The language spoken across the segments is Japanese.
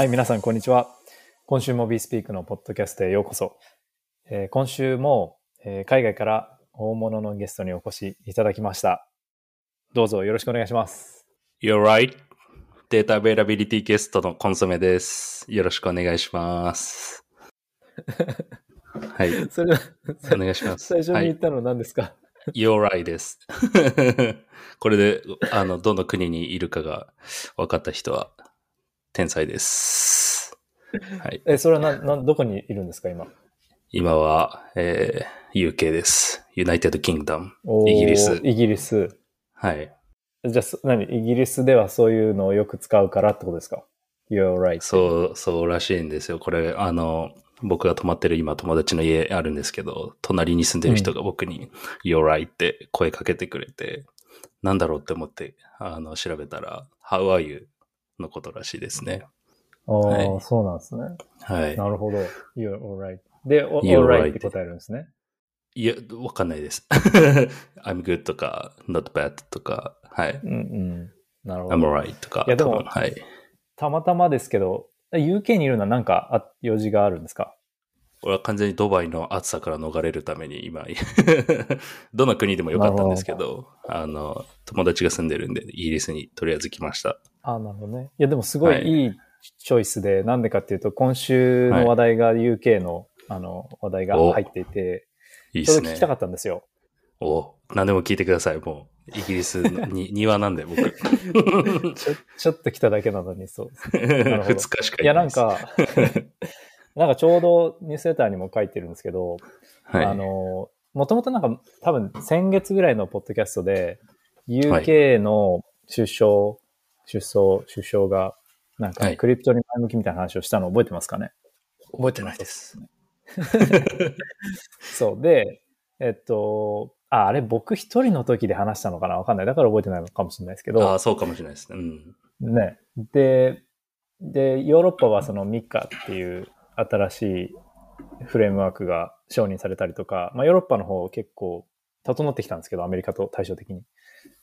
はい、皆さん、こんにちは。今週も BeSpeak のポッドキャストへようこそ。えー今週も、えー海外から大物のゲストにお越しいただきました。どうぞよろしくお願いします。You're right. データアベイラビリティゲストのコンソメです。よろしくお願いします。はい。それ、お願いします。最初にはい。言ったのは何ですか、You're right です。これで、あの、どの国にいるかが分かった人は天才です。はい。え、それはな、な、どこにいるんですか、今？今は、えー UK です。United Kingdom。おーイギリスイギリス。はい。じゃあ、そ何？イギリスではそういうのをよく使うからってことですか ?You're right. そう、そうらしいんですよ。これ、あの、僕が泊まってる今友達の家あるんですけど、隣に住んでる人が僕に、You're right って声かけてくれて、なんだろうって思って、あの、調べたら、How are you? のことらしいですね。ああ、はいそうなんですね。はい。なるほど。You're alright. で、お You're alright right って答えるんですね。いや、わかんないです。I'm good とか、not bad とか、はい。うんうん。なるほど。I'm alright とか、いやでもはい。たまたまですけど、UK にいるのは何かあ用事があるんですか？俺は完全にドバイの暑さから逃れるために今、どの国でもよかったんですけど、あの、友達が住んでるんで、イギリスにとりあえず来ました。あなるほどね。いや、でもすごはいいいいチョイスで、なんでかっていうと、今週の話題が UK の、あの、話題が入っていて、いいですね聞き。たかったんですよ。お何でも聞いてください。もう、イギリスのに 庭なんで、僕。ちょ、ちょっと来ただけなのに、そうですね。るほど2日しかいや、なんか、なんかちょうどニュースレターにも書いてるんですけど、はい、あの、もともとなんか多分先月ぐらいのポッドキャストで、UK の首相、首相、首相が、なんかはいクリプトに前向きみたいな話をしたの覚えてますかね、覚えてないです。そう。で、えっと、あ、あれ僕一人の時で話したのかな？わかんない。だから覚えてないのかもしれないですけあどあ、、そうかもしれないですね。うん。ね。で、で、ヨーロッパはそのミカっていう新しいフレームワークが承認されたりとか、まあヨーロッパの方結構整ってきたんですけど、アメリカと対照的に。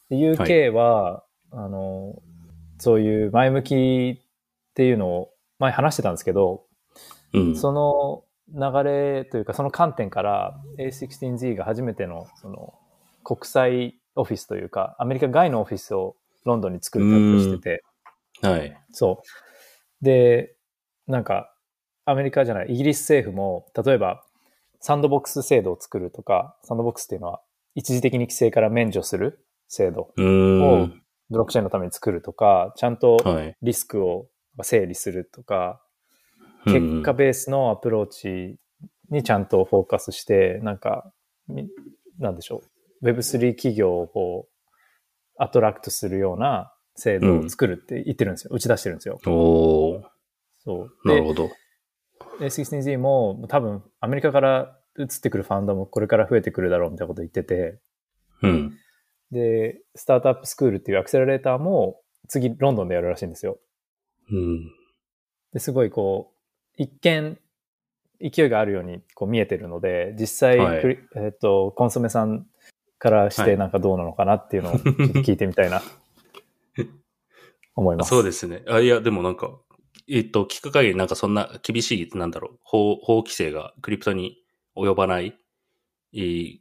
で UK は、あの、そういう前向きっていうのを前話してたんですけど、うん。その流れというか、その観点から A16Z が初めてのその国際オフィスというか、アメリカ外のオフィスをロンドンに作るとしてて、はい。そう。で、なんか、アメリカじゃない、イギリス政府も、例えば、サンドボックス制度を作るとか、サンドボックスっていうのは、一時的に規制から免除する制度うーん。ブロックチェーンのために作るとか、ちゃんとはい。リスクを整理するとか、うん結果ベースのアプローチにちゃんとフォーカスして、なんか、みなんでしょう。Web3 企業をこう、アトラクトするような制度を作るって言ってるんですよ。打ち出してるんですよ。おーそう。で、なるほど。A16Z も多分アメリカから移ってくるファンドもこれから増えてくるだろうみたいなこと言ってて、うん。で、スタートアップスクールっていうアクセラレーターも次ロンドンでやるらしいんですよ。うん。ですごいこう、一見勢いがあるようにこう見えてるので、実際、はいえっ、と、コンソメさんからしはいてなんかどうなのかなっていうのを聞いてみたいな、思います。そうですね。あ、いや、でもなんか、えっと、聞く限りなんかそんな厳しい、なんだろう、法、法規制がクリプトに及ばない、えーっ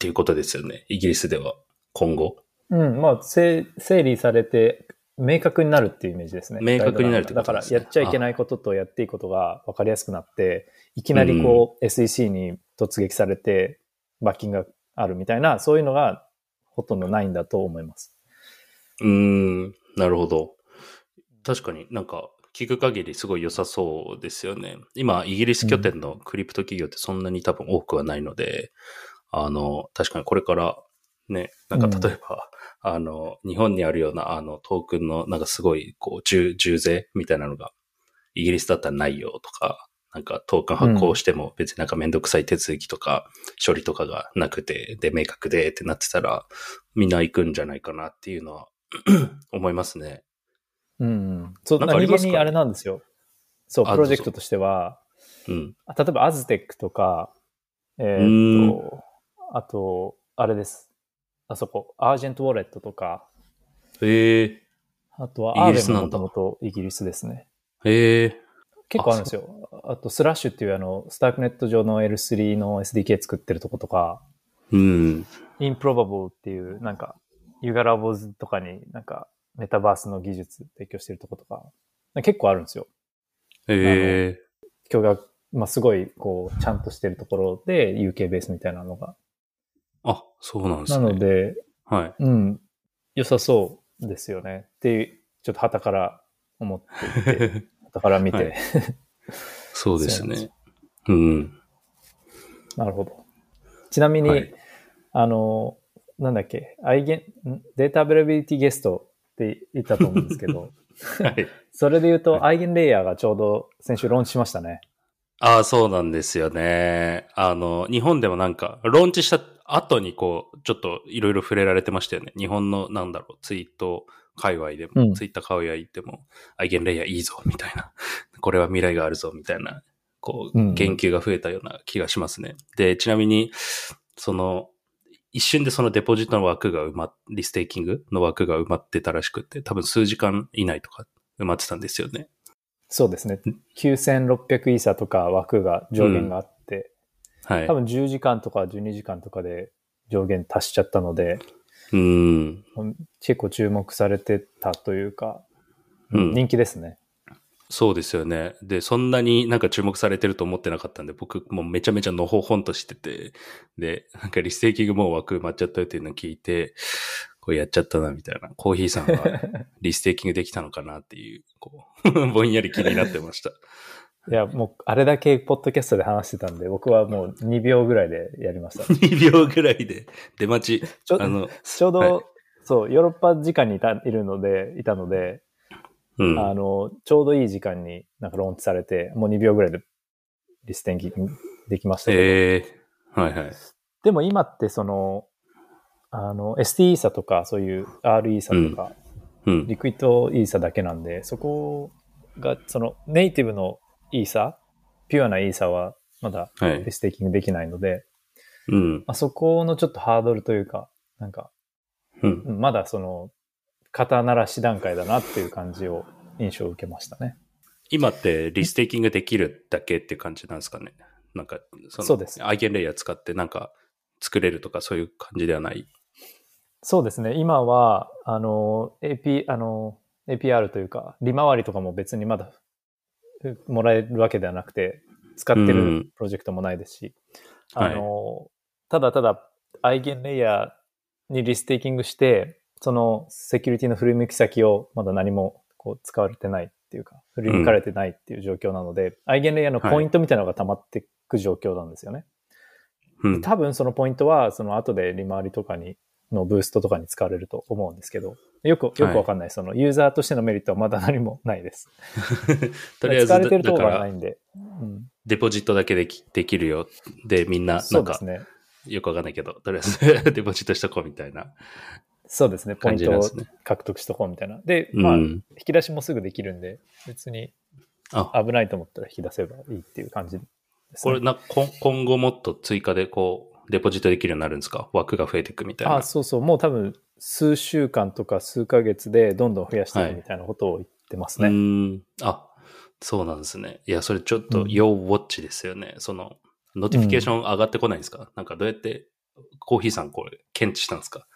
ていうことですよね。イギリスでは、今後。うん、まあ、整整理されて、明確になるっていうイメージですね。明確になるってこだから、とですねやっちゃいけないこととやっていいことが分かりやすくなって、いきなりこう、SEC に突撃されて、罰金があるみたいな、そういうのがほとんどないんだと思います。うーん、なるほど。確かになんか、聞く限りすごい良さそうですよね。今、イギリス拠点のクリプト企業ってそんなに多分多くはないので、あの、確かにこれから、ね、なんか例えば、あの、日本にあるような、あの、トークンの、なんかすごい、こう、重、重税みたいなのが、イギリスだったらないよとか、なんかトークン発行しても別になんかめんどくさい手続きとか、処理とかがなくて、で、明確でってなってたら、みんな行くんじゃないかなっていうのは 思いますね。うん、うん。そう、何気にあれなんですよ。そう、あプロジェクトとしては、うん。あ例えばアズテックとか、えうーっと、あと、あれです。あそこ、アージェントウォレットとか、ええあとはイアーベンもともとイギリスですね。へえ。結構あるんですよ。あと、スラッシュっていうあの、スタークネット上の L3 の SDK 作ってるとことか、うん。インプロバブルっていう、なんか、ユガラボズとかになんか、メタバースの技術提供してるとことか、結構あるんですよ。へえ。今日が、まあ、すごい、こう、ちゃんとしてるところで UK ベースみたいなのが。あ、そうなんですなね。ので、はい。うん、良さそうですよね。っていう、ちょっと旗から思っていて、旗から見て、はいそうですね。うん。なるほど。ちなみに、はいあの、なんだっけ、アイゲン、ん？データアベラビリティゲストって言ったと思うんですけど、はい。それで言うと、はいアイゲンレイヤーがちょうど先週ローンチしましたね。ああ、そうなんですよね。あの、日本でもなんか、ローンチした後にこう、ちょっといろいろ触れられてましたよね。日本の、なんだろう、ツイート界隈でも、うんツイッター界隈でも、アイゲンレイヤーいいぞ、みたいな。これは未来があるぞ、みたいな、こう、うん言及が増えたような気がしますね。で、ちなみに、その、一瞬でそのデポジットの枠が埋まっ、リステーキングの枠が埋まってたらしくって、多分数時間以内とか埋まってたんですよね。そうですね。9600イーサとか枠が上限があって、はい。多分10時間とか12時間とかで上限達しちゃったので、うん。結構注目されてたというか、うん人気ですね。そうですよね。で、そんなになんか注目されてると思ってなかったんで、僕もうめちゃめちゃのほほんとしてて、で、なんかリステーキングもう枠埋まっちゃったっていうのを聞いて、こうやっちゃったなみたいな。コーヒーさんは リステーキングできたのかなっていう、こう、ぼんやり気になってました。いや、もう、あれだけポッドキャストで話してたんで、僕はもう2秒ぐらいでやりました。2秒ぐらいで出待ち。ちょあの、ちょうど、はいそう、ヨーロッパ時間にいたいるので、いたので、うん。あの、ちょうどいい時間になんかローンチされて、もう2秒ぐらいでリステンキングできましたけど、ええはいはい。でも今ってその、あの、ST イーサとか、そういう R イーサとか、うん。リクイッドイーサだけなんで、そこが、そのネイティブのイーサ、ピュアなイーサはまだはいリ。ステーキングできないので、うん。まあ、そこのちょっとハードルというか、なんか、うん。うんまだその、肩慣らし段階だなっていう感じを、印象を受けましたね。今ってリステーキングできるだけって感じなんですかね？なんか、そのそうですアイゲンレイヤー使ってなんか作れるとかそういう感じではない？そうですね。今は、あの、AP、あの、APR というか、利回りとかも別にまだうもらえるわけではなくて、使ってうんるプロジェクトもないですし、あの、ただただ、アイゲンレイヤーにリステーキングして、そのセキュリティの振り向き先をまだ何もこう使われてないっていうか、振り向かれてないっていう状況なので、アイゲンレイヤーのポイントみたいなのが溜まっていく状況なんですよね。うん。多分そのポイントは、その後で利回りとかに、のブーストとかに使われると思うんですけど、よく、よくわかんない。そのユーザーとしてのメリットはまだ何もないです。とりあえず、使われてるところがないんで。うん、デポジットだけできできるよ。で、みんな、なんかそうです、ね。よくわかんないけど、とりあえず デポジットしとこうみたいなそうですね。ポイ感ントを。獲得しとこうみたいな。で、うん。まあ、引き出しもすぐできるんで、別にあ、危ないと思ったら引き出せばいいっていう感じです、ね。これな、今後もっと追加でこう、デポジットできるようになるんですか？枠が増えていくみたいな。あ、そうそう。もう多分、数週間とか数ヶ月でどんどん増やしていくみたいなことを言ってますうね。ーん。あ、そうなんですね。いや、それちょっとうん要ウォッチですよね。その、 notification 上がってこないんですか、なんかどうやって、コーヒーさんこれ、検知したんですか？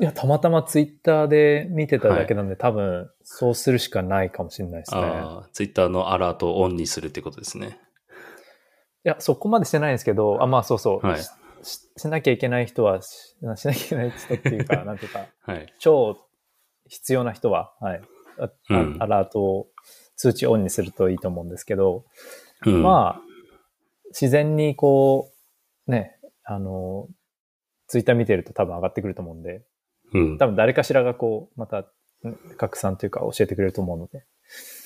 いや、たまたまツイッターで見てただけなんで、多分、そうするしかないかもしれないですね。ツイッターのアラートをオンにするってことですね。いや、そこまでしてないんですけど、あ、まあそうそう。はいしししなきゃいけない人はし、しなきゃいけない人っていうか、なんていうか、はい。超必要な人は、はい。うんアラートを通知オンにするといいと思うんですけど、うん、まあ、自然にこう、ね、あの、ツイッター見てると多分上がってくると思うんで、うん。多分誰かしらがこう、また、ね拡散というか教えてくれると思うので。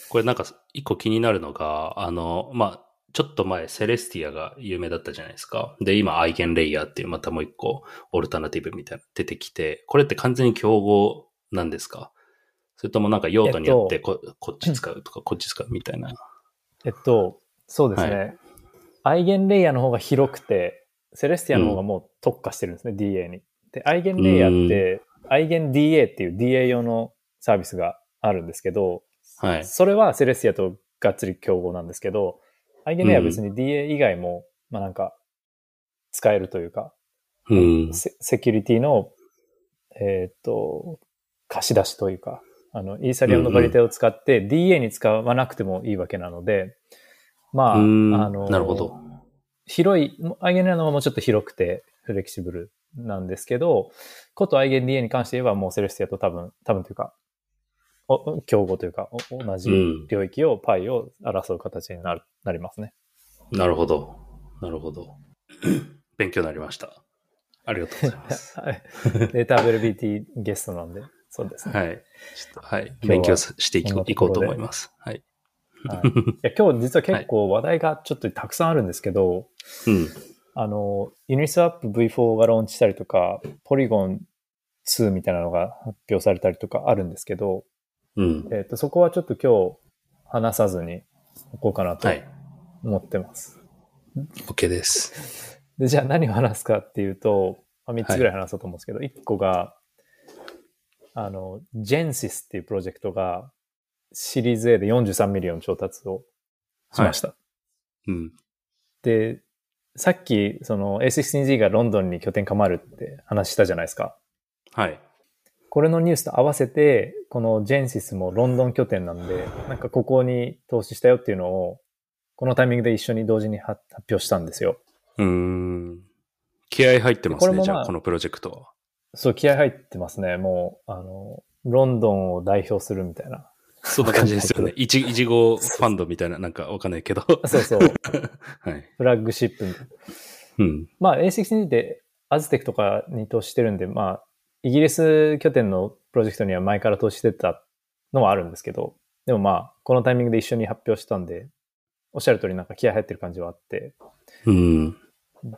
これなんか一個気になるのが、あの、まあ、ちょっと前、セレスティアが有名だったじゃないですか。で、今、アイゲンレイヤーっていうまたもう一個、オルタナティブみたいな出てきて、これって完全に競合なんですか？それともなんか用途によってこ,、こっち使うとか、こっち使うみたいな。えっと、そうですね。 EigenLayer の方が広くて、 Celestia の方がもう特化してるんですね、DA に。で、 EigenLayer って、 Eigen DA っていう DA 用のサービスがあるんですけど、はい。それは Celestia とがっつり競合なんですけど、アイゲネは別に DA 以外も、まあなんか、使えるというか、うん。セセキュリティの、えーっと、貸し出しというか、あの、イーサリアムのバリテを使って DA に使わなくてもいいわけなので、まあ、あうんの、なるほど。広い、アイゲネのはもうちょっと広くてフレキシブルなんですけど、ことアイゲン DA に関して言えばもうセレスティアと多分、多分というか、お競合というか、お同じうん領域を、パイを争う形になるなりますね。なるほど。なるほど。勉強になりました。ありがとうございます。はいデータアベルビリティゲストなんで、そうですね。はい。ちょっと、はい。勉強さしていこうと思います。はい。はい、いや今日実は結構話題がちょっとたくさんあるんですけど、うん。あの、ユニスワップ V4 がローンチしたりとか、ポリゴン2みたいなのが発表されたりとかあるんですけど、うん。えっ、と、そこはちょっと今日話さずにおこうかなとはい。思ってます。OK です。で、じゃあ何を話すかっていうと、まあ、3つぐらい話そうと思うんですけど、1個が、あの、 Gensyn っていうプロジェクトがシリーズ A で43 million 調達をしました。うん。で、さっき、その A16Z がロンドンに拠点構えるって話したじゃないですか。はい。これのニュースと合わせて、このジェンシスもロンドン拠点なんで、なんかここに投資したよっていうのを、このタイミングで一緒に同時に発発表したんですよ。うーん。気合入ってますね、まあじゃあ、このプロジェクトは。そう、気合入ってますね。もう、あの、ロンドンを代表するみたいな。そんな感じですよね。いち、いちごファンドみたいな、なんかわかんないけど。そうそう、はい。フラッグシップみたいな。うん。まあ A16 ってアズテックとかに投資してるんで、まあ、イギリス拠点のプロジェクトには前から投資してたのはあるんですけど、でもまあ、このタイミングで一緒に発表したんで、おっしゃる通りなんか気合入ってる感じはあって、うん。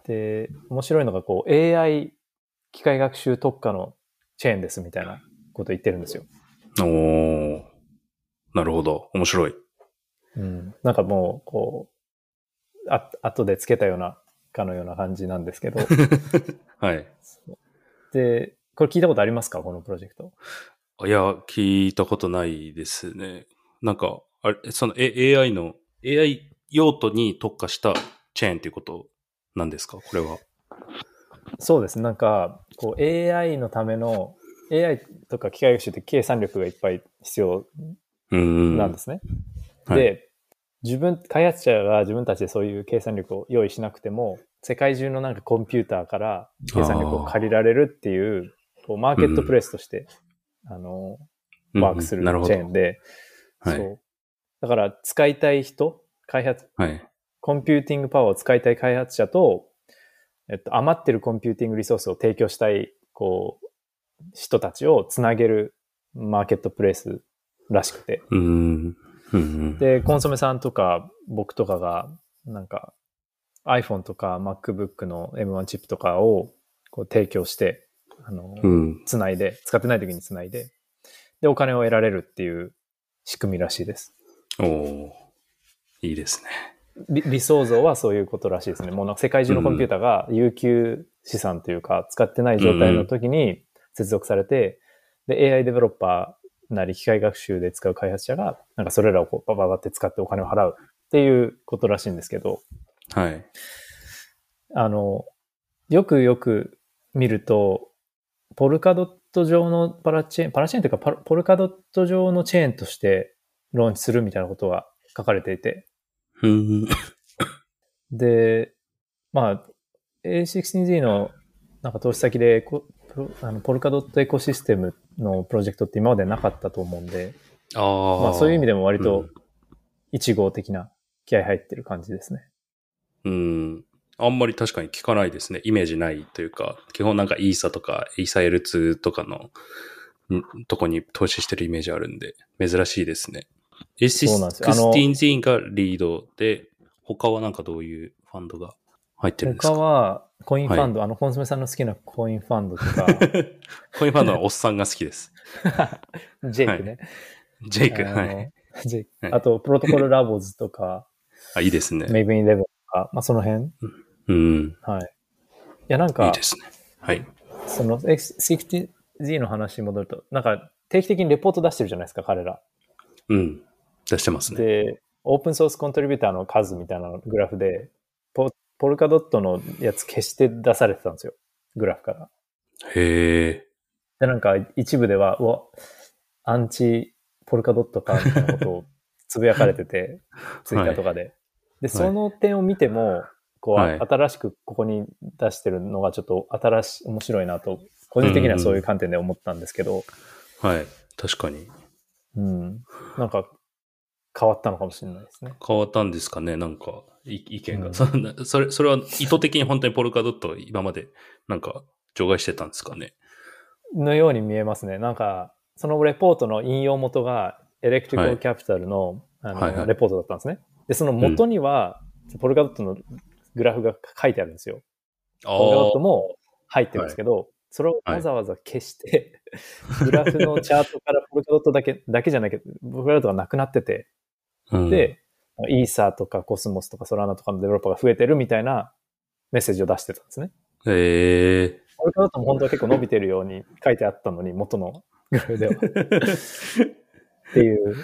で、面白いのがこう AI 機械学習特化のチェーンですみたいなこと言ってるんですよ。おー。なるほど。面白い。うん。なんかもう、こう、あ、後でつけたような、かのような感じなんですけど。はい。で、これ聞いたことありますか？このプロジェクト。いや、聞いたことないですね。なんか、あれ、その、A、AI の、AI 用途に特化したチェーンっていうことなんですか？これは。そうです。なんか、こう AI のための、AI とか機械学習って計算力がいっぱい必要うん。なんですね。はいで、自分、開発者が自分たちでそういう計算力を用意しなくても、世界中のなんかコンピューターから計算力を借りられるっていう、こうマーケットプレイスとして、あの、ワークするチェーンで、はいそう。だから使いたい人、開発、はい。 computing power を使いたい開発者と、えっと、余ってる computing resource を提供したい、こう、人たちをつなげるマーケットプレイスらしくて。うん。うん。で、コンソメさんとか僕とかが、なんか iPhone とか MacBook の M1 チップとかをこう提供して、あの、うん。つないで、使ってない時につないで、で、お金を得られるっていう仕組みらしいです。おーいいですね。理理想像はそういうことらしいですね。もうなんか世界中のコンピューターが有給資産というか、使ってない状態の時に接続されて、で、AI デベロッパーなり機械学習で使う開発者が、なんかそれらをこうバババって使ってお金を払うっていうことらしいんですけど、はい。あの、よくよく見ると、ポルカドット上のパラチェーン、パラチェーンというかポルカドット上のチェーンとしてローンチするみたいなことが書かれていて、うん。で、まあ、A16Z のなんか投資先であのポルカドットエコシステムのプロジェクトって今までなかったと思うんで、ああ。まあそういう意味でも割とうん1号的な気合入ってる感じですね。うん。あんまり確かに聞かないですね。イメージないというか、基本なんかイーサとか、イーサ L2 とかの、んとこに投資してるイメージあるんで、珍しいですね。そうなんですよあの A16 がリードで、他はなんかどういうファンドが入ってるんです他かはコインファンド、あのコンソメさんの好きなコインファンドとか、コインファンドはおっさんが好きです。ジェイクね。ジェイク、はい。ジェイクはいあと、プロトコルラボズとか、あ、いいですね。メイブインレブンとか、まあその辺。うん。はい。いや、なんかいいで、すね。はい。その X60Z の話に戻ると、なんか定期的にレポート出してるじゃないですか、彼ら。うん。出してますね。で、オープンソースコントリビューターの数みたいなグラフで、ポポルカドットのやつ消して出されてたんですよ。グラフから。へえ。で、なんか一部では、うわ、アンチポルカドットか、みたいなことを つぶやかれてて、ツイッターとかで。で、その点を見ても、こう、はい新しくここに出してるのがちょっと新しい、面白いなと、個人的にはそういう観点で思ったんですけど、はい。確かに。うん。なんか、変わったのかもしれないですね。変わったんですかねなんか、い意見が、うんそんなそれ。それは意図的に本当にポルカドットを今までなんか除外してたんですかねのように見えますね。なんか、そのレポートの引用元が、エレクトリカルキャピタルの,、あのはいはいレポートだったんですね。で、その元には、ポルカドットのグラフが書いてあるんですよ。あポルカドットも入ってるんですけど、それをわざわざ消して、グラフのチャートからポルカドットだけ、だけじゃないけど、ポルカドットがなくなってて、うん、で、イーサーとかコスモスとかソラーナとかのデベロッパーが増えてるみたいなメッセージを出してたんですね。へえ。ポルカドットも本当は結構伸びてるように書いてあったのに、元のグラフでは。っていう、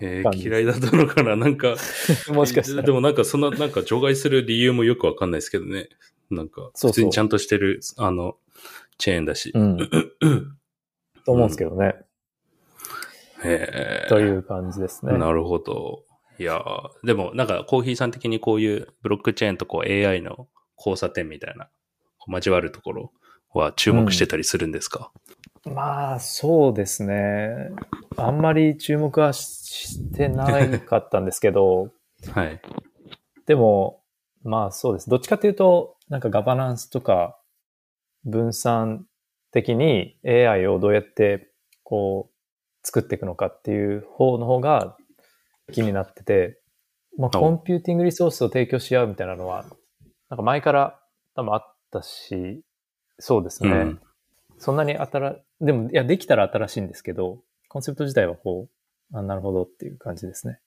えー、嫌いだったのかななんか、もしかしたらで。もなんかそんな、なんか除外する理由もよくわかんないですけどね。なんか、そうそう普通にちゃんとしてる、あの、チェーンだし。うん。と思うんですけどね。へえ。という感じですね。なるほど。いやーでもなんかコーヒーさん的にこういうブロックチェーンとこう AI の交差点みたいな、交わるところは注目してたりするんですか、まあ、そうですね。あんまり注目はししてないかったんですけど、はい。でも、まあそうです。どっちかというと、なんかガバナンスとか分散的に AI をどうやってこう作っていくのかっていう方の方が気になってて、まあお computing resource を提供し合うみたいなのは、なんか前から多分あったし、そうですね。うんそんなに新、でも、いや、できたら新しいんですけど、コンセプト自体はこう、あなるほどっていう感じですね。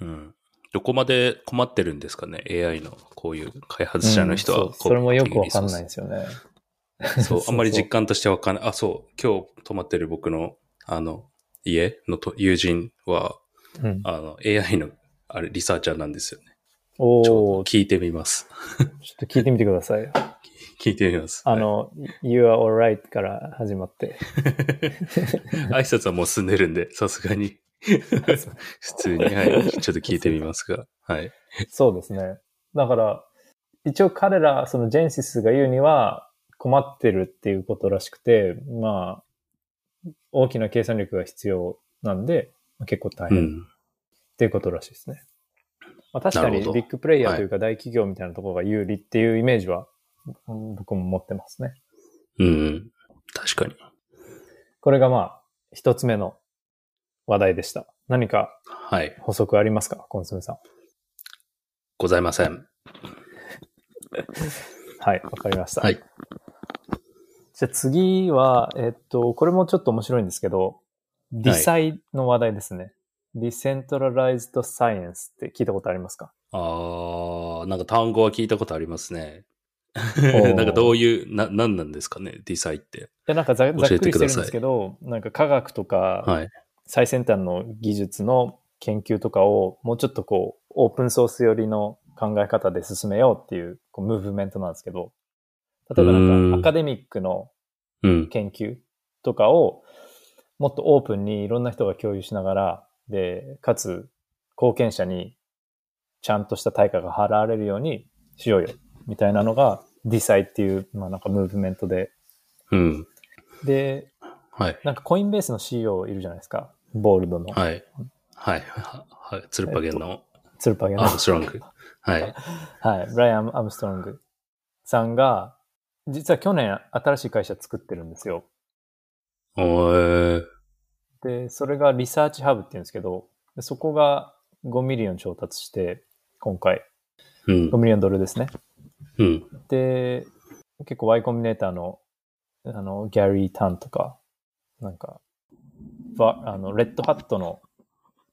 うん。どこまで困ってるんですかね ?AI のこういう開発者の人は。うんそうそれもよくわかんないんですよね。そう、あんまり実感。感としてわかんない。あ、そう、今日泊まってる僕の、あの、家のと友人は、うん、あの、AI の、あれ、リサーチャーなんですよね。おちょお聞いてみます。っと聞いてみてください。聞いてみます。あの、You are alright から始まって。挨拶はもう済んでるんで、さすがに。普通に、はい。ちょっと聞いてみますが。はい。そうですね。だから、一応彼ら、そのジェンシスが言うには困ってるっていうことらしくて、まあ、大きな計算力が必要なんで、結構大変っうん。ていうことらしいですね。まあ、確かにビッグプレイヤーというか大企業みたいなところが有利っていうイメージは、うん僕も持ってますね。うん。確かに。これがまあ、一つ目の話題でした。何かはい。補足ありますかコンソメさん？ございません。はい、わかりました。はい。じゃあ次は、えっと、これもちょっと面白いんですけど、ディサイの話題ですね。ディセントラライズドサイエンスって聞いたことありますか？あー、なんか単語は聞いたことありますね。ー なんかどういう、な、なんなんですかね、ディサイって。いや、なんかざざっくりしてるんですけど、なんか科学とか、はい。最先端の技術の研究とかをもうちょっとこう、オープンソース寄りの考え方で進めようっていうこうムーブメントなんですけど、例えばなうんんかアカデミックのうん。研究とかをもっとオープンにいろんな人が共有しながら、で、かつ貢献者にちゃんとした対価が払われるようにしようよ、みたいなのがディサイっていう、まあなんかムーブメントで、うん。で、はい。なんかコインベースの CEO いるじゃないですか。ボールドの。はい。はい。ははい。ツルパゲンのツルパゲのアームストロング。はい。はい。ブライアン・アームストロングさんが、実は去年新しい会社作ってるんですよ。で、それが ResearchHub って言うんですけど、でそこが5 million 調達して、今回、うん5。 million ドルですね。うん。で、結構 Y コンビネーターの、あの、ギャリー・タンとか、なんか、わあの、レッドハットの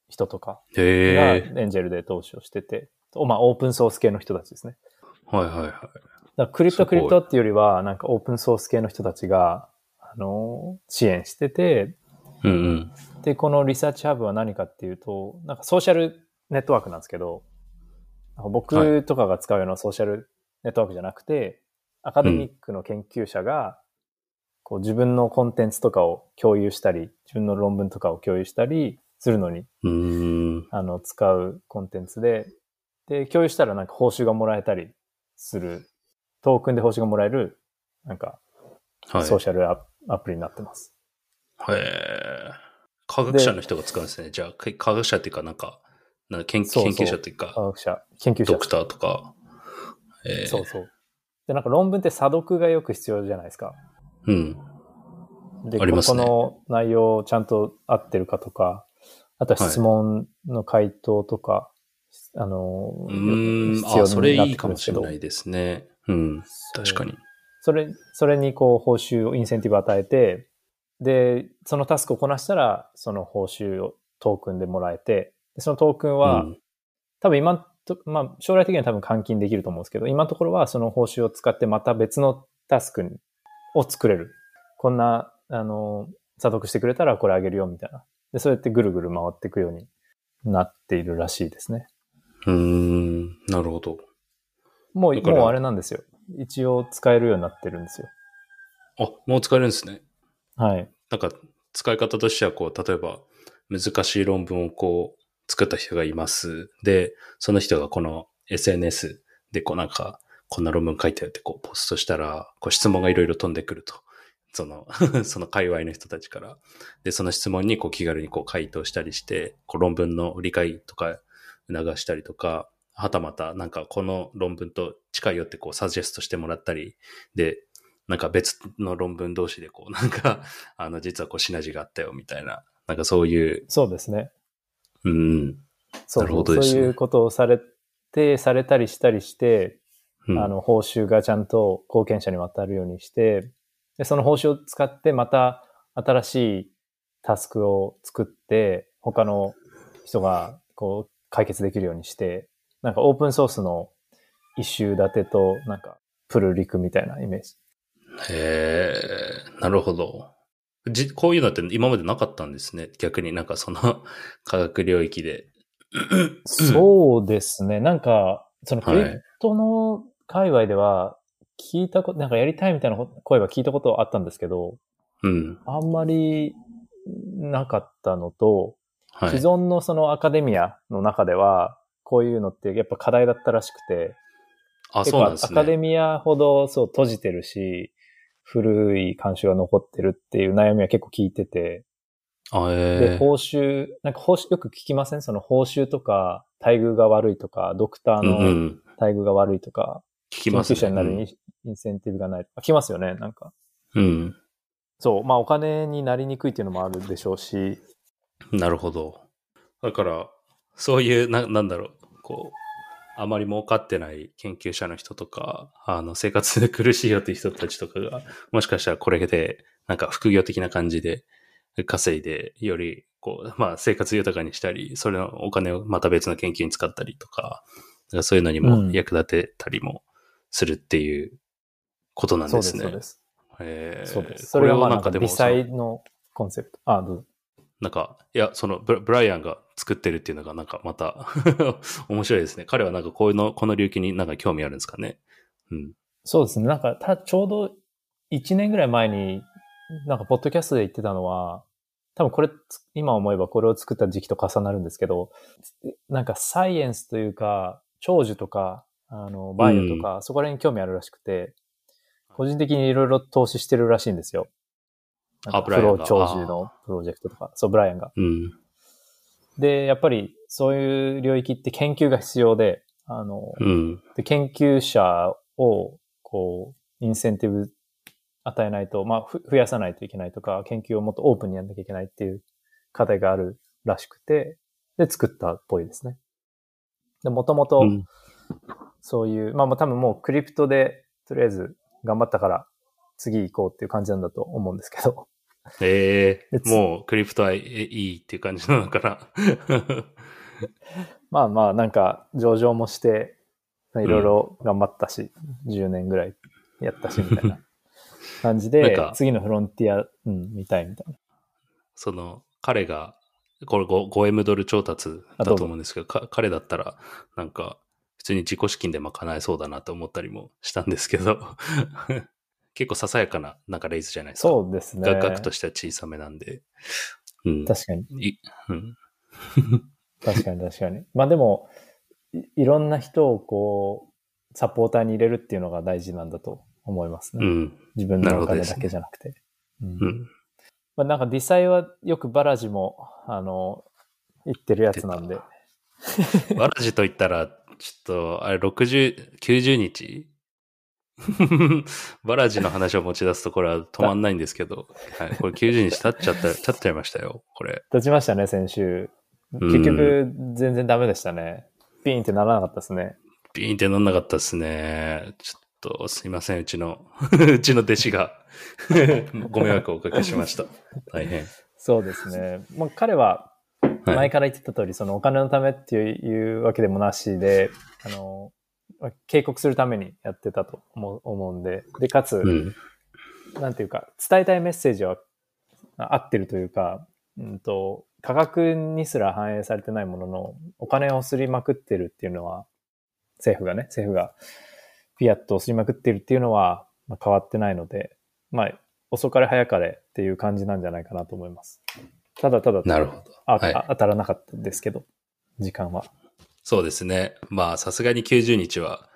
人とかが。エンジェルで投資をしてて、とまあ、オープンソース系の人たちですね。はいはいはい。だクリプトクリプトっていうよりは、なんかオープンソース系の人たちが、あの、支援してて、うんうん。で、このリサーチハブは何かっていうと、なんかソーシャルネットワークなんですけど、僕とかが使うようなソーシャルネットワークじゃなくて、アカデミックの研究者が、こう自分のコンテンツとかを共有したり、自分の論文とかを共有したりするのに。あの、使うコンテンツで、で、共有したらなんか報酬がもらえたりする、トークンで報酬がもらえる、なんか、はい。ソーシャルア,、アプリになってます。へえ。科学者の人が使うんですね。じゃあ、か科学者っていうか、なんか、なんか研研究者っていうか、科学者、研究者ド。クターとか。えーそうそう。で、なんか論文って査読がよく必要じゃないですか。うん。で、ありますねこの内容ちゃんと合ってるかとか、あとは質問の回答とか、あの、うーん。必要あ、それになっていいかもくるんですけどしれないですね。うん。確かに。それ、それにこう報酬を、インセンティブ与えて、で、そのタスクをこなしたら、その報酬をトークンでもらえて、でそのトークンは、うん多分今んと、まあ将来的には多分換金できると思うんですけど、今のところはその報酬を使ってまた別のタスクを作れる。こんな、あの、査読してくれたらこれあげるよみたいな。で、そうやってぐるぐる回っていくようになっているらしいですね。うーん。なるほど。もう、もうあれなんですよ。一応使えるようになってるんですよ。あ、もう使えるんですね。はい。なんか、使い方としては、こう、例えば、難しい論文をこう、作った人がいます。で、その人がこの SNS で、こうなんか、こんな論文書いてあって、こう、ポストしたら、こう、質問がいろいろ飛んでくると。その、その界隈の人たちから。で、その質問にこう気軽にこう回答したりして、こう論文の理解とか促したりとか、はたまたなんかこの論文と近いよってこうサジェストしてもらったり、で、なんか別の論文同士でこうなんか、あの実はこうシナジーがあったよみたいな、なんかそういう、そうですね。うん、そう。なるほどですね。そういうことをされて、されたりしたりして、うん、あの、報酬がちゃんと貢献者に渡るようにして、で、その報酬を使ってまた新しいタスクを作って、他の人がこう解決できるようにして、なんかオープンソースの一周立てと、なんかプルリクみたいなイメージ。へえ、なるほど。じ、こういうのって今までなかったんですね。逆になんかその科学領域で。そうですね。なんか、そのクはいリプトの界隈では、聞いたこと、なんかやりたいみたいな声は聞いたことあったんですけど、うん。あんまりなかったのと、はい。既存のそのアカデミアの中では、こういうのってやっぱ課題だったらしくて、あ、そうなんですアカデね。ミアほどそう閉じてるし、古い慣習が残ってるっていう悩みは結構聞いてて、あ、えで、え報酬、なんか報酬、よく聞きません？その報酬とか、待遇が悪いとか、ドクターうんうのん。待遇が悪いとか、研聞きますね。究者になるインインセンティブがない。あ聞きますよね、なんか。うん。そう、まあお金になりにくいっていうのもあるでしょうし、うん。なるほど。だから、そういう、な、なんだろう、こう、あまり儲かってない研究者の人とか、あの、生活で苦しいよっていう人たちとかが、もしかしたらこれで、なんか副業的な感じで稼いで、より、こう、まあ、生活豊かにしたり、それのお金をまた別の研究に使ったりとか、かそういうのにうんも役立てたりもするっていうことなんそうです、ですね。そうです。そうです。それがまあなんか微これをその細のコンセプト。あ、どうぞ。なんか、いや、そのブラ、ブライアンが作ってるっていうのが、なんかまた、面白いですね。彼はなんかこういうの、この領域になんか興味あるんですかね？うん。そうですね。なんか、た、ちょうど1年ぐらい前に、なんか、ポッドキャストで言ってたのは、多分これ、つ今思えばこれを作った時期と重なるんですけど、なんかサイエンスというか、長寿とか、あの、バイオとか、そこら辺に興味あるらしくて、個人的にいろいろ投資してるらしいんですよ。あブライアンが不老長寿のプロジェクトとか、そう、ブライアンが。うん。で、やっぱりそういう領域って研究が必要で、あの、うん。で研究者を、こう、インセンティブ与えないと、まあ、ふ増やさないといけないとか、研究をもっとオープンにやんなきゃいけないっていう課題があるらしくて、で、作ったっぽいですね。で、もともとう、んそういう、まあ、もう多分もうクリプトで、とりあえず頑張ったから、次行こうっていう感じなんだと思うんですけど。ええ別もうクリプトはいいいっていう感じなのかな。まあまあ、なんか、上場もして、いろいろ頑張ったし、10年ぐらいやったし、みたいな 感じでか、次のフロンティア、うん、見たいみたいな。その、彼が、これ 5, 5M ドル調達だと思うんですけど、か彼だったら、なんか、普通に自己資金で賄えそうだなと思ったりもしたんですけど、結構ささやかな、なんかレイズじゃないですか。そうですね。額としては小さめなんで。うん。確かに。いうん。確かに確かに。まあでもい、いろんな人をこう、サポーターに入れるっていうのが大事なんだと思いますね。うん。自分のお金だけじゃなくて。うんうん。まあ、なんかディサイはよくバラジも、あの、言ってるやつなんで。バラジと言ったら、ちょっと、あれ、60、90日 バラジの話を持ち出すとこれは止まんないんですけど、はい、これ90日経っちゃった、経っちゃいましたよ、これ。立ちましたね、先週。うん結局、全然ダメでしたね。ピーンってならなかったですね。ピーンってなんなかったですね。ちょっと、すいません、うちの、うちの弟子が、ご迷惑をおかけしました。大変。そうですね。まあ、彼は、はい前から言ってた通り、そのお金のためっていうわけでもなしで、あの、警告するためにやってたと思うんで、で、かつ、うん。なんていうか、伝えたいメッセージは合ってるというか、うんと、価格にすら反映されてないものの、お金をすりまくってるっていうのは、政府がね、政府がフィアットをすりまくってるっていうのは、まあ、変わってないので、まあ、遅かれ早かれっていう感じなんじゃないかなと思います。ただただ、なるほど。あはいあ当たらなかったですけど、時間は。そうですね。まあ、さすがに90日は、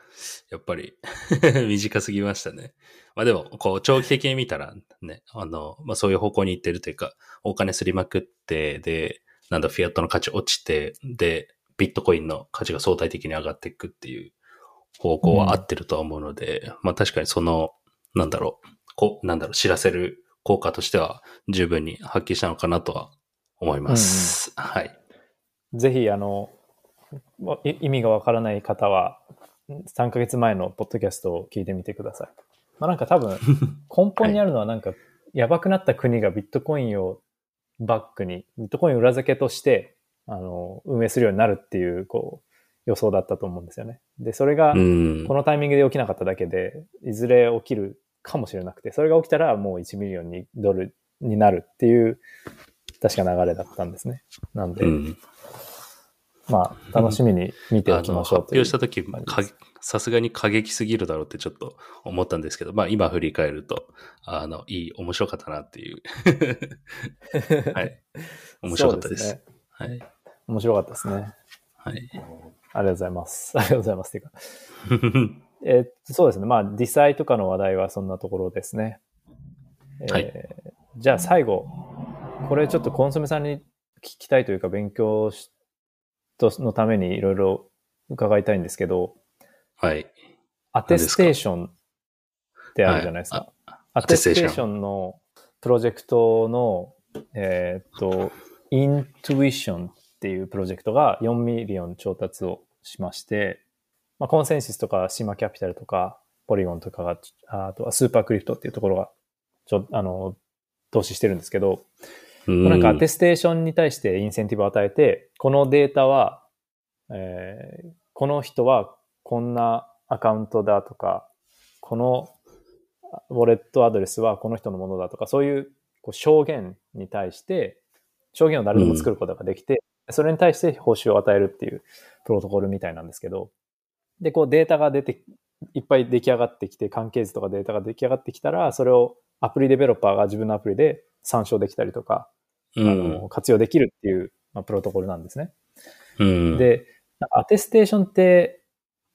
やっぱり 短すぎましたね。まあでも、こう、長期的に見たらね、あの、まあそういう方向に行ってるというか、お金すりまくって、で、なんだ、フィアットの価値落ちて、で、ビットコインの価値が相対的に上がっていくっていう方向は合ってるとは思うので、まあ確かにその、なんだろう、こう、なんだろう、知らせる効果としては十分に発揮したのかなとは思います。はい。ぜひ、あの、意味がわからない方は、3ヶ月前のポッドキャストを聞いてみてください。まあなんか多分、根本にあるのはなんか、やばくなった国がビットコインをバックに、ビットコインを裏付けとして、あの、運営するようになるっていう、こう、予想だったと思うんですよね。で、それがう、ん。このタイミングで起きなかっただけで、いずれ起きるかもしれなくて、それが起きたらもう1 million にドルになるっていう、確か流れだったんですね。なんで、うん。まあ、楽しみに見ておきましょう発表した時感じかですさすがに過激すぎるだろうってちょっと思ったんですけど、まあ今振り返ると、あの、いい、面白かったなっていう。はい。面白かったです。そうね。はい。面白かったですね。はい。ありがとうございます。ありがとうございます。っていうか、えーそうですね。まあ、ディサイとかの話題はそんなところですね。えーはいじゃあ最後、これちょっとコンソメさんに聞きたいというか、勉強しとのためにいろいろ伺いたいんですけど、はい。 attestation ってあるじゃないですか。アテステーションのプロジェクトの、えーっと、 Intuition っていうプロジェクトが4 million 調達をしまして、まあ、 ConsenSys とか Shima Capital とかポリゴンとかが、ああとはスーパークリプトっていうところが、ちょ、あの、投資してるんですけど、うんなんかアテステーションに対してインセンティブを与えて、このデータは、えーこの人はこんなアカウントだとか、このウォレットアドレスはこの人のものだとか、そういうこう証言に対して、証言を誰でも作ることができて、それに対して報酬を与えるっていうプロトコルみたいなんですけど、で、こうデータが出て、いっぱい出来上がってきて、関係図とかデータが出来上がってきたら、それをアプリデベロッパーが自分のアプリで参照できたりとか、あうんの活用できるっていう、まあ、プロトコルなんですね。うん、で、なんかアテステーションって、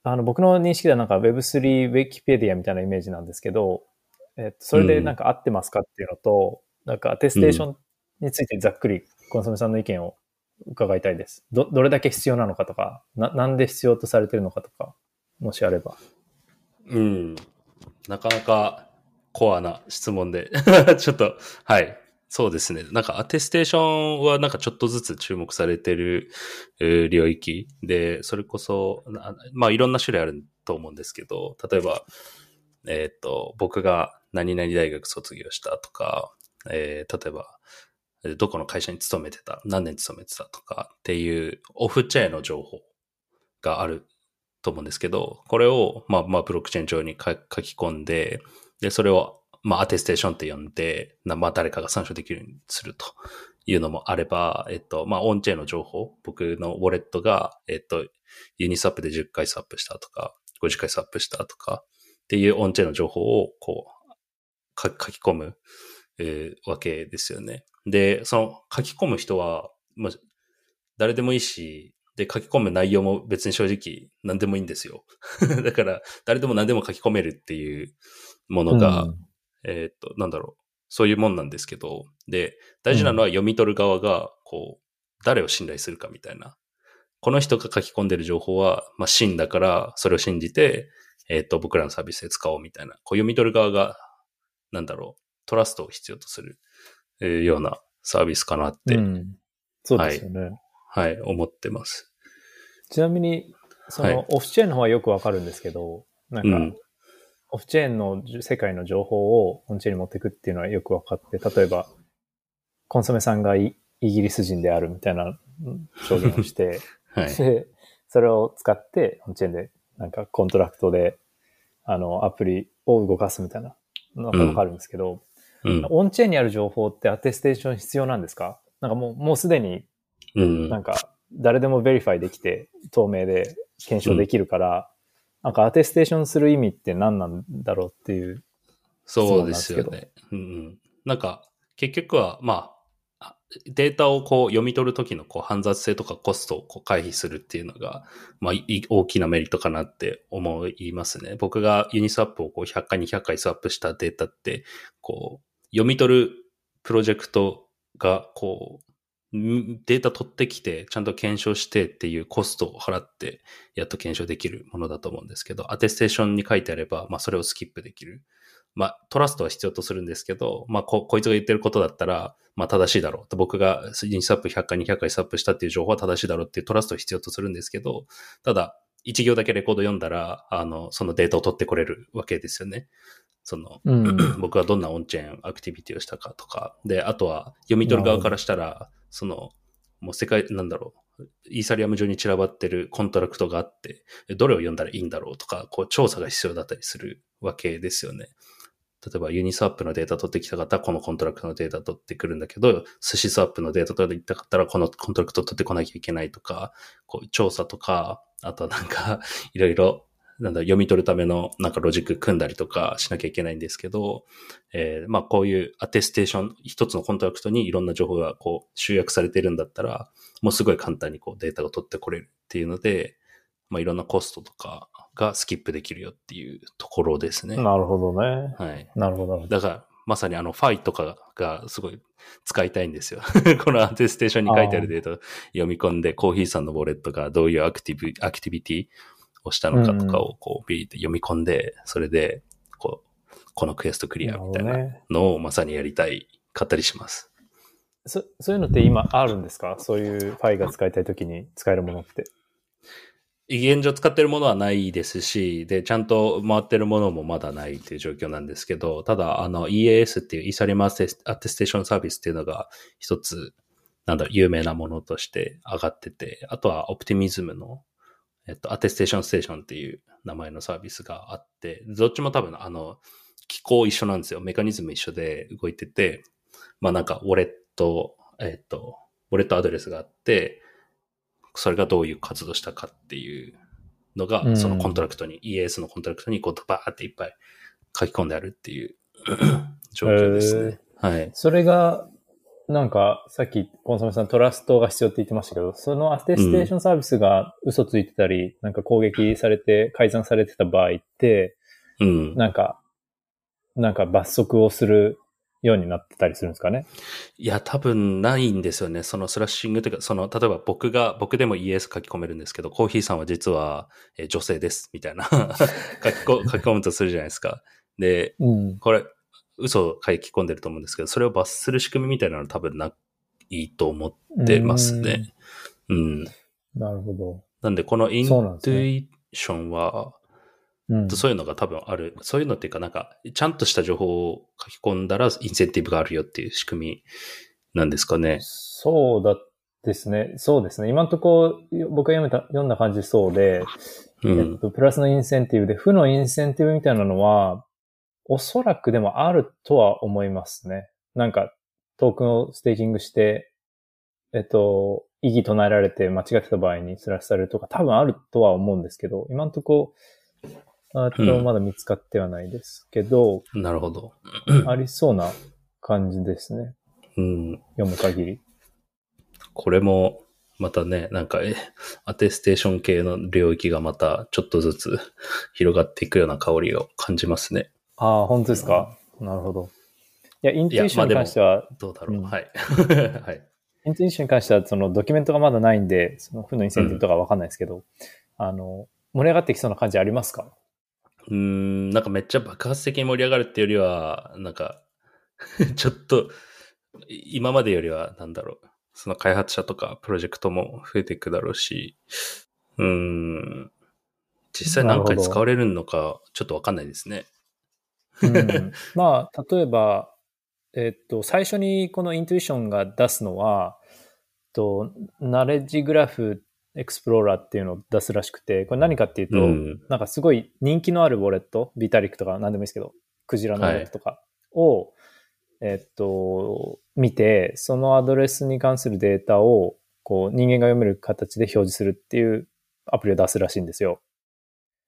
あの、僕の認識ではなんか Web3 ウィキペディアみたいなイメージなんですけど、えっと、それでなんか合ってますかっていうのと、なんかアテステーションについてざっくりコンソメさんの意見を伺いたいです。ど、どれだけ必要なのかとか、な、なんで必要とされてるのかとか、もしあれば。うん。なかなかコアな質問で、ちょっと、はい。そうですね。なんかアテステーションはなんかちょっとずつ注目されてる領域で、それこそ、まあいろんな種類あると思うんですけど、例えば、えっ、と、僕が何々大学卒業したとか、えー例えば、どこの会社に勤めてた、何年勤めてたとかっていうオフチェーンの情報があると思うんですけど、これを、まあ、まあ、ブロックチェーン上に書き込んで、で、それを、まあ、アテステーションって呼んで、まあ、誰かが参照できるようにするというのもあれば、えっと、まあ、オンチェーンの情報、僕のウォレットが、えっと、ユニスワップで10回スワップしたとか、50回スワップしたとか、っていうオンチェーンの情報を、こう、書き込む、えー、わけですよね。で、その書き込む人は、まあ、誰でもいいし、で、書き込む内容も別に正直何でもいいんですよ。だから、誰でも何でも書き込めるっていうものが、うん、えっと、なんだろう。そういうもんなんですけど、で、大事なのは読み取る側が、こう、誰を信頼するかみたいな。この人が書き込んでる情報は、まあ、真だから、それを信じて、えっ、と、僕らのサービスで使おうみたいな。こう読み取る側が、なんだろう、トラストを必要とする、えー、ようなサービスかなって、うん、そうですよね、はい。はい、思ってます。ちなみに、その、オフチェーンの方はよくわかるんですけど、なんか、うん、オフチェーンの世界の情報をオンチェーンに持っていくっていうのはよくわかって、例えば、コンソメさんがイギリス人であるみたいな証言をして、はい、で、それを使って on-chain でなんかコントラクトで、あの、アプリを動かすみたいなのがわかるんですけど、うん、 on-chain にある情報って attestation 必要なんですか？なんかもう、もうすでに、なんか誰でも verify できて透明で検証できるから、なんか attestation する意味って何なんだろうっていう。そうですよね。うん、なんか、結局は、まあ、データをこう読み取るときのこう煩雑性とかコストをこう回避するっていうのが、まあ、大きなメリットかなって思いますね。僕がユニスワップをこう100回200回スワップしたデータって、こう、読み取るプロジェクトがこう、データ取ってきて、ちゃんと検証してっていうコストを払って、やっと検証できるものだと思うんですけど、アテステーションに書いてあれば、まあそれをスキップできる。まあ trust は必要とするんですけど、まあこ、こいつが言ってることだったら、まあ正しいだろうと。僕が Uniswap 100回200回スワップしたっていう情報は正しいだろうっていう trust を必要とするんですけど、ただ、一行だけレコード読んだら、あの、そのデータを取ってこれるわけですよね。その、うん、僕はどんな on-chain activity をしたかとか、で、あとは読み取る側からしたら、その、もう世界、なんだろう、イーサリアム上に散らばってるコントラクトがあって、どれを読んだらいいんだろうとか、こう調査が必要だったりするわけですよね。例えば Uniswap のデータ取ってきたかったらこのコントラクトのデータ取ってくるんだけど、 SushiSwap のデータ取ってきたかったらこのコントラクト取ってこなきゃいけないとか、こう調査とか、あとはなんかいろいろなんだ、読み取るためのなんかロジック組んだりとかしなきゃいけないんですけど、えー、まあこういう attestation、一つのコントラクトにいろんな情報がこう集約されてるんだったら、もうすごい簡単にこうデータが取ってこれるっていうので、まあいろんなコストとかがスキップできるよっていうところですね。なるほどね。はい。なるほど。だから、まさにあのファイとかがすごい使いたいんですよ。この attestation に書いてあるデータを読み込んで、コーヒーさんのウォレットがどういうアクティブ、アクティビティをしたのかとかをこうビーって読み込んで、それで、こう、このクエストクリアみたいなのをまさにやりたい、かったりします。そそういうのって今あるんですか？そういうファイが使いたいときに使えるものって。現状使ってるものはないですし、で、ちゃんと回ってるものもまだないっていう状況なんですけど、ただ、あの、EAS っていうイーサリマアテステーションサービスっていうのが一つ、なんだ有名なものとして上がってて、あとはオプティミズムのえっと、アテステーションステーションっていう名前のサービスがあって、どっちも多分、あの、機構一緒なんですよ。メカニズム一緒で動いてて、まあなんか、ウォレット、えっと、ウォレットアドレスがあって、それがどういう活動したかっていうのが、そのコントラクトに、EAS のコントラクトにこう、バーっていっぱい書き込んであるっていう 状況ですね。えー、はい。それが、なんか、さっきコンソメさんトラストが必要って言ってましたけど、その attestation service が嘘ついてたり、うん、なんか攻撃されて改ざんされてた場合って、うん、なんか、なんか罰則をするようになってたりするんですかね？いや、多分ないんですよね。そのスラッシングというか、その、例えば僕が、僕でも ES 書き込めるんですけど、コーヒーさんは実は、え女性です、みたいな。書き 書き込むとするじゃないですか。で、うん、これ、嘘を書き込んでると思うんですけど、それを罰する仕組みみたいなのは多分ないと思ってますね。うん。なるほど。なんで、この Intuition は、そう,、そういうのが多分ある。そういうのっていうか、なんか、ちゃんとした情報を書き込んだら、インセンティブがあるよっていう仕組みなんですかね。そうだですね。そうですね。今のところ、僕が読めた、読んだ感じそうで、うん、えっと、プラスのインセンティブで、負のインセンティブみたいなのは、おそらくでもあるとは思いますね。なんか、トークンをステーキングして、えっと、異議唱えられて間違ってた場合にスラッシュされるとか多分あるとは思うんですけど、今んとこ、あとうんまだ見つかってはないですけど、なるほど。ありそうな感じですね。うん。読む限り。これも、またね、なんか、え、アテステーション系の領域がまたちょっとずつ広がっていくような香りを感じますね。ああ、本当ですか？なるほど。いや、イントゥイションに関しては、どうだろう。うんはい。はい。イントゥイションに関しては、そのドキュメントがまだないんで、その負のインセンティブとかわかんないですけど、あの、盛り上がってきそうな感じありますか？うーん、なんかめっちゃ爆発的に盛り上がるっていうよりは、なんか、ちょっと、い今までよりは、なんだろう。その開発者とかプロジェクトも増えていくだろうし、うーん、実際何回使われるのか、ちょっとわかんないですね。うん、まあ、例えば、えっと、最初にこのイントゥイションが出すのは、と、ナレッジグラフエクスプローラーっていうのを出すらしくて、これ何かっていうと、うんなんかすごい人気のあるウォレット、ビタリックとか何でもいいですけど、クジラのウォレットとかを、えっと、見て、そのアドレスに関するデータを、こう、人間が読める形で表示するっていうアプリを出すらしいんですよ。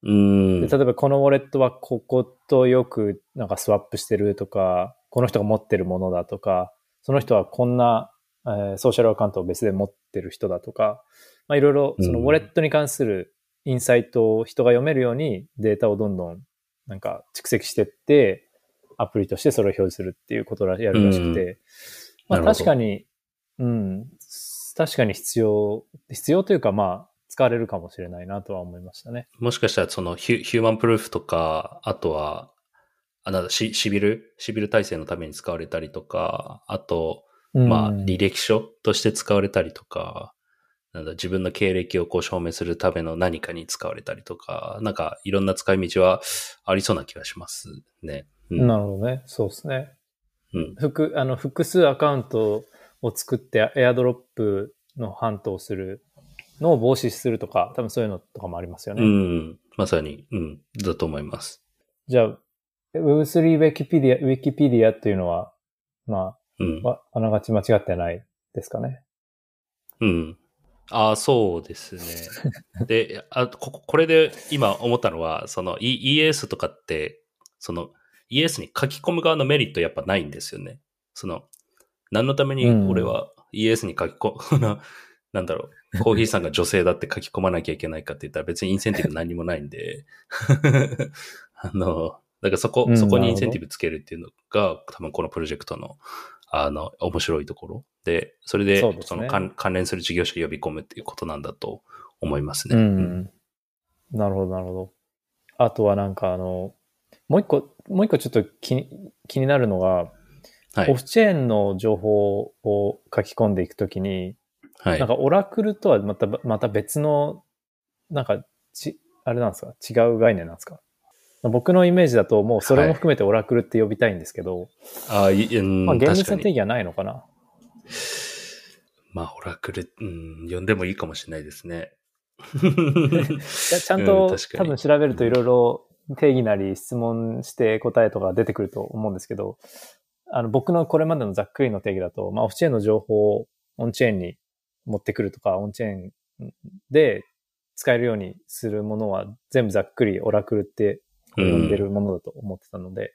うーん。で例えばこのウォレットはこことよくなんかスワップしてるとか、この人が持ってるものだとか、その人はこんな、えーソーシャルアカウントを別で持ってる人だとか、まあいろいろそのウォレットに関するインサイトを人が読めるようにデータをどんどんなんか蓄積してって、アプリとしてそれを表示するっていうことをやるらしくて、まあなるほど。確かに、うん、確かに必要、必要というかまあ使われるかもしれないなとは思いましたね。もしかしたらそのヒュヒューマンプルーフとか、あとは、あなんだシシビル？シビル体制のために使われたりとか、あと、まあ、うん履歴書として使われたりとか、なんだ、自分の経歴をこう証明するための何かに使われたりとか、なんかいろんな使い道はありそうな気がしますね。うん。なるほどね。そうですね。うん。複、あの、複数アカウントを作って、エアドロップのハントをするのを防止するとか、多分そういうのとかもありますよね。うん。まさに、うん。だと思います。じゃあ、Web3 Wikipedia、Wikipedia っていうのは、まうんあ、。ながち間違ってないですかね？うん。ああ、そうですね。で、あこここれで今思ったのは、その E- ES とかって、その ES に書き込む側のメリットやっぱないんですよね。その、何のために俺は ES に書き込む、なんだろう、コーヒーさんが女性だって書き込まなきゃいけないかって言ったら別にインセンティブ何もないんで、あの、だからそこう、んそこにインセンティブつけるっていうのが多分このプロジェクトのあの、面白いところで、それで、その関関連する事業者を呼び込むっていうことなんだと思いますね。うん。なるほど、なるほど。あとはなんかあの、もう一個、もう一個ちょっと気に気になるのが、はい。オフチェーンの情報を書き込んでいくときに、はいなん。かオラクルとはまた、また別の、なんか、ち、あれなんですか？違う概念なんですか？僕のイメージだともうそれも含めてオラクルって呼びたいんですけど、あいうん、まあ厳密。な定義はないのかな？まあ、オラクル、うん、呼んでもいいかもしれないですね。ちゃんうと確かに多分調べるといろいろ定義なり質問して答えとか出てくると思うんですけど、あの僕のこれまでのざっくりの定義だと、まあオフチェーンの情報をオンチェーンに持ってくるとか、オンチェーンで使えるようにするものは全部ざっくりオラクルって呼んでるものだと思ってたので、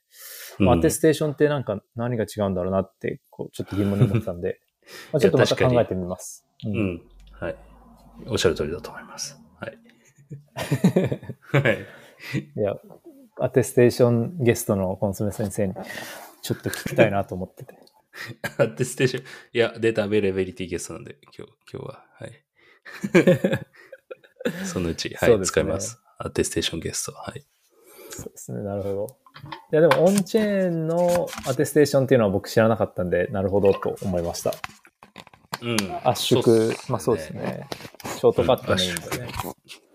うんまあアテステーションってなんか何が違うんだろうなって、こうちょっと疑問に思ってたんで、まあちょっとまた考えてみます。うんうん。はい。おっしゃる通りだと思います。はい。はい。いや、アテステーションゲストのコンソメ先生にちょっと聞きたいなと思ってて。アテステーション、いや、データアベイラビリティゲストなんで、今日、今日は、はい。そのうち、はい、ね使います。アテステーションゲスト、はい。そうですね、なるほど。いや、でもオンチェーンのアテステーションっていうのは僕知らなかったんで、なるほどと思いました。うん。圧縮、そうっまあそうです。ね。ショートカットメインでね。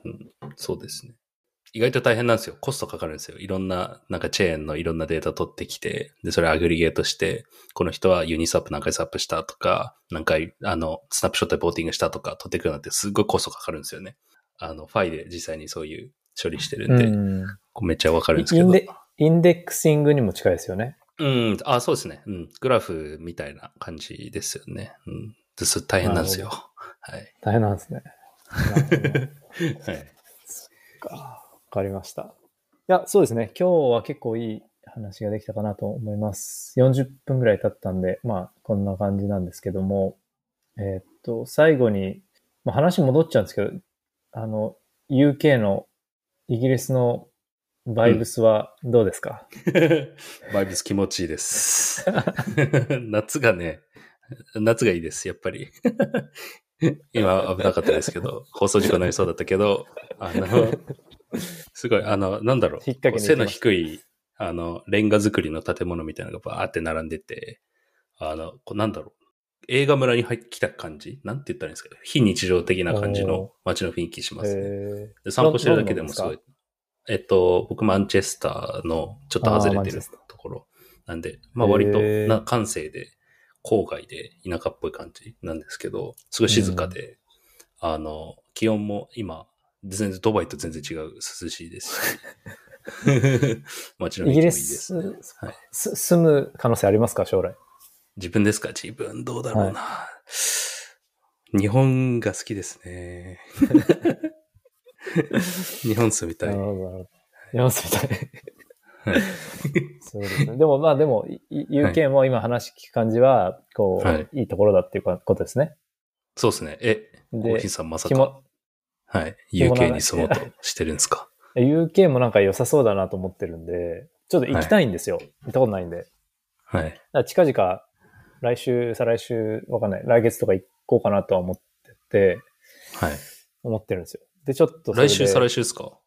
うん、そうですね。意外と大変なんですよ。コストかかるんですよ。いろんな、なんかチェーンのいろんなデータ取ってきて、で、それ aggregate して、この人は Uniswap 何回スワップしたとか、何回、あの、スナップショットで voting したとか取ってくるなんてすっごいコストかかるんですよね。あの、ファイで実際にそういう処理してるんで、うん。めっちゃわかるんですけど。インデ indexing にも近いですよね。うん、あ、そうですね。うん。グラフみたいな感じですよね。うん。です。大変なんですよ。はい。大変なんですね。はい。か。わかりました。いや、そうですね。今日は結構いい話ができたかなと思います。40分ぐらい経ったんで、まあ、こんな感じなんですけども、えーっと、最後に、まあ、話戻っちゃうんですけど、あの、UK の、イギリスのバイブスはどうですか、バイブス気持ちいいです。夏がね、夏がいいです、やっぱり。今危なかったですけど、放送事故になりそうだったけど、あの、すごい、あの、なんだろう、背の低い、あの、レンガ造りの建物みたいなのがバーって並んでて、あの、こうなんだろう、映画村に入ってきた感じ？なんて言ったらいいんですか非日常的な感じの街の雰囲気しますね。散歩してるだけでもすごい。えっと、僕マンチェスターのちょっと外れてるところなんで、まあ割とな感性で郊外で田舎っぽい感じなんですけど、すごい静かで、あの、気温も今、全然ドバイと全然違う涼しいですし、街の雰囲気もいいでイギリスすね。はい、す住む可能性ありますか将来？自分ですか？自分どうだろうな、日本が好きですね。日本住みた。ないるほど、なるほど。山本みたい。はいそうですね。でも、まあでも、いい UK も今話聞く感じは、こう、はいい、いところだっていうことですね。そうですね。え、コでーヒーさんまさか、はい。紐 UK に住もうとしてるんですか？UK もなんか良さそうだなと思ってるんで、ちょっと行きたいんですよ。行ったことないんで。はい。ら近々、来週、再来週、わかんない。来月とか行こうかなとは思ってて、はい。思ってるんですよ。で、ちょっと来週、再来週ですか？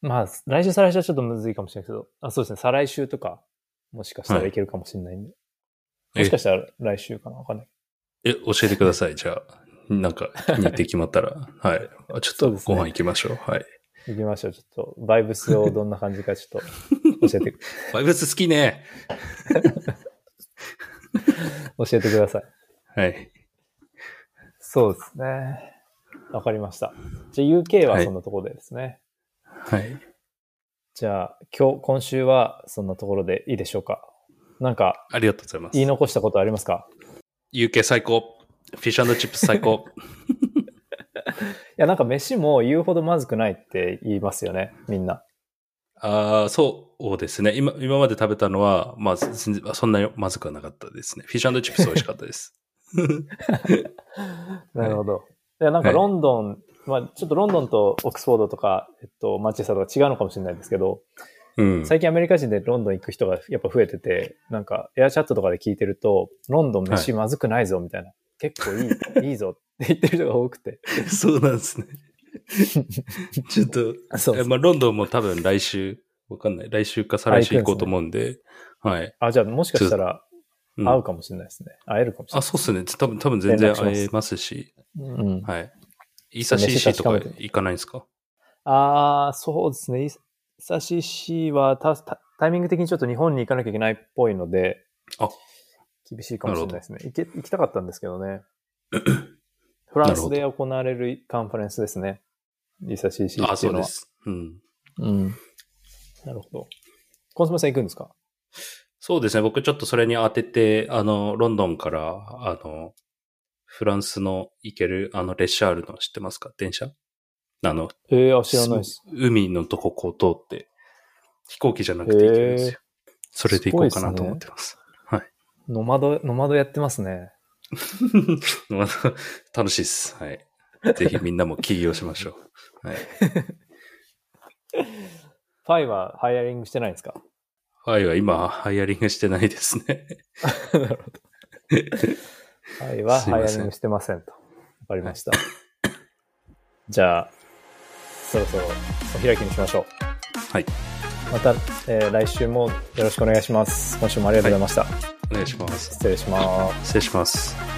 まあ、来週、再来週はちょっとむずいかもしれないけど、あ、そうですね、再来週とか、もしかしたらいけるかもしれないんで。え？もしかしたら来週かな？わかんない。え、教えてください。じゃあ、なんか、日程決まったら。はい。あちょっとご飯行きましょう。はい。行きましょう。ちょっと、バイブスを どんな感じかちょっと、教えて、バイブス好きね。教えてください。はい。そうですね。わかりました。じゃあ UK はそんなところでですね。はい。じゃあ、今日、今週はそんなところでいいでしょうか。なんか、ありがとうございます言い。残したことありますか？UK 最高。フィッシュチップス最高。いや、なんか飯も言うほどまずくないって言いますよね、みんな。ああ、そうですね。今、今まで食べたのは、まあ、全然そんなにまずくはなかったですね。フィッシュチップス美味しかったです。なるほど。いや、なんかはいロンドン、まあちょっとロンドンとオックスフォードとか、えっと、マンチェスターとか違うのかもしれないですけど、うん。最近アメリカ人でロンドン行く人がやっぱ増えてて、なんかエアチャットとかで聞いてると、ロンドン飯まずくないぞみたいな、結構いい、いいぞって言ってる人が多くて。そうなんですね。ちょっと、そうえまあ、ロンドンも多分来週、わかんない。来週か再来週行こうと思うんで、はい。あ、じゃあもしかしたらうん会うかもしれないですね。会えるかもしれあ、ない。そうっすね。多分、多分全然会えますし、うん。はい。イーサ飯 CC とか行かないんですか？ああ、そうですね。イサシシはたたタイミング的にちょっと日本に行かなきゃいけないっぽいので、あ厳しいかもしれないですね。行け行きたかったんですけどね。フランスで行われるカンファレンスですね。イサシシっていうのは。あ、そうで。す。うん。うん。なるほど。コンソメさん行くんですか？そうですね。僕ちょっとそれに当てて、あの、ロンドンから、あの、フランスの行ける、あの、列車あるの知ってますか？電車？あの、ええー、あ知らないです。海のとここう通って、飛行機じゃなくて行けるんですよ。それで行こうかなと思ってます。はい。ノマド、ノマドやってますね。また楽しいです。はい。ぜひみんなも起業しましょう。はい。ファイは hiring してないんですか？ Phi は今、 hiring してないですね。なるほど。 Phi は hiringしてませんと。わかりました。じゃあ、そろそろお開きにしましょう。はい。また、えー来週もよろしくお願いします。今週もありがとうございました。お願いします。失礼します。失礼します。